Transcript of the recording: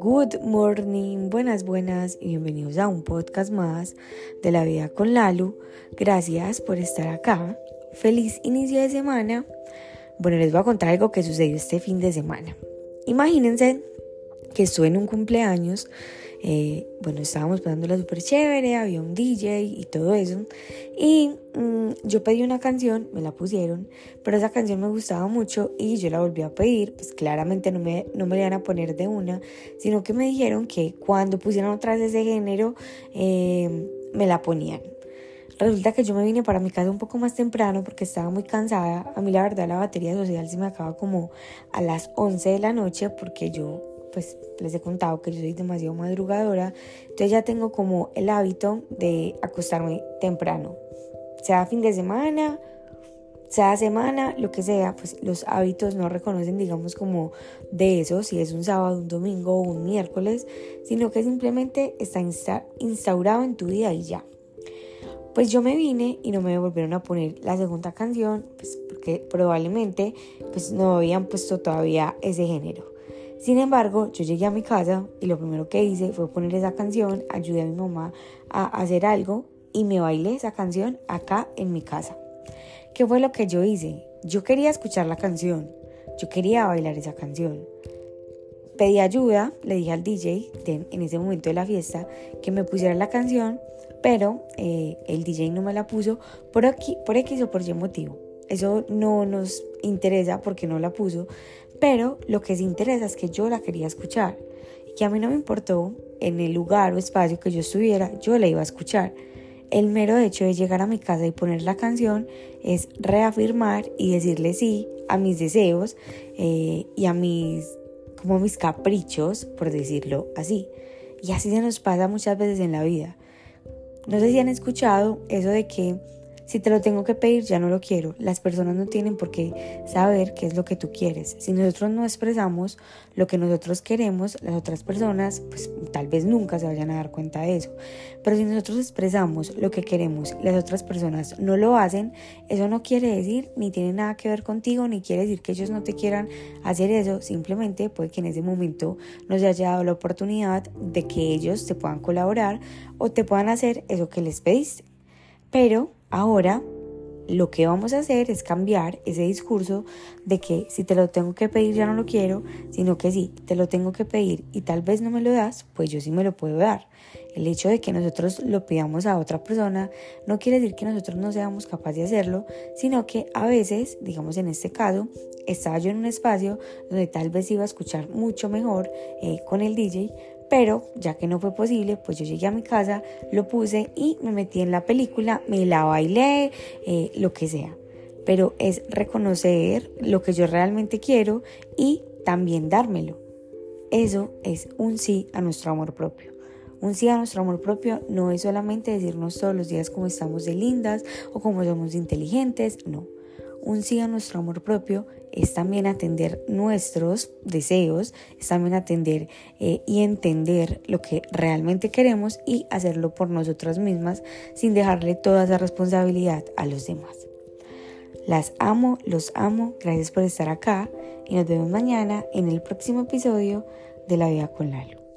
Good morning, buenas, buenas y bienvenidos a un podcast más de la vida con Lalu. Gracias por estar acá. Feliz inicio de semana. Bueno, les voy a contar algo que sucedió este fin de semana. Imagínense que estuve en un cumpleaños eh, bueno, estábamos pasándola súper chévere, había un DJ y todo eso. Y mm, yo pedí una canción, me la pusieron, pero esa canción me gustaba mucho y yo la volví a pedir. Pues claramente no me, no me la iban a poner de una, sino que me dijeron que cuando pusieran otra vez ese género, eh, me la ponían. Resulta que yo me vine para mi casa un poco más temprano porque estaba muy cansada. A mí la verdad la batería social se me acaba como a las 11 de la noche porque yo pues les he contado que yo soy demasiado madrugadora, entonces ya tengo como el hábito de acostarme temprano, sea fin de semana, sea semana, lo que sea, pues los hábitos no reconocen, digamos, como de eso, si es un sábado, un domingo o un miércoles, sino que simplemente está instaurado en tu día y ya. Pues yo me vine y no me volvieron a poner la segunda canción, pues porque probablemente pues no habían puesto todavía ese género. Sin embargo, yo llegué a mi casa y lo primero que hice fue poner esa canción, ayudé a mi mamá a hacer algo y me bailé esa canción acá en mi casa. ¿Qué fue lo que yo hice? Yo quería escuchar la canción, yo quería bailar esa canción. Pedí ayuda, le dije al DJ en ese momento de la fiesta que me pusiera la canción, pero eh, el DJ no me la puso por, aquí, por X o por Y motivo. Eso no nos interesa porque no la puso, pero lo que sí interesa es que yo la quería escuchar y que a mí no me importó en el lugar o espacio que yo estuviera, yo la iba a escuchar. El mero hecho de llegar a mi casa y poner la canción es reafirmar y decirle sí a mis deseos eh, y a mis, como mis caprichos, por decirlo así. Y así se nos pasa muchas veces en la vida. No sé si han escuchado eso de que si te lo tengo que pedir, ya no lo quiero. Las personas no tienen por qué saber qué es lo que tú quieres. Si nosotros no expresamos lo que nosotros queremos, las otras personas, pues tal vez nunca se vayan a dar cuenta de eso. Pero si nosotros expresamos lo que queremos, las otras personas no lo hacen, eso no quiere decir ni tiene nada que ver contigo, ni quiere decir que ellos no te quieran hacer eso. Simplemente puede que en ese momento no se haya dado la oportunidad de que ellos te puedan colaborar o te puedan hacer eso que les pediste. Pero Ahora lo que vamos a hacer es cambiar ese discurso de que si te lo tengo que pedir ya no lo quiero, sino que si te lo tengo que pedir y tal vez no me lo das, pues yo sí me lo puedo dar. El hecho de que nosotros lo pidamos a otra persona no quiere decir que nosotros no seamos capaces de hacerlo, sino que a veces, digamos en este caso, estaba yo en un espacio donde tal vez iba a escuchar mucho mejor eh, con el DJ, pero ya que no fue posible, pues yo llegué a mi casa, lo puse y me metí en la película, me la bailé, eh, lo que sea. Pero es reconocer lo que yo realmente quiero y también dármelo. Eso es un sí a nuestro amor propio. Un sí a nuestro amor propio no es solamente decirnos todos los días cómo estamos de lindas o cómo somos inteligentes, no. Un sí a nuestro amor propio es también atender nuestros deseos, es también atender eh, y entender lo que realmente queremos y hacerlo por nosotras mismas sin dejarle toda esa responsabilidad a los demás. Las amo, los amo, gracias por estar acá y nos vemos mañana en el próximo episodio de La Vida con Lalo.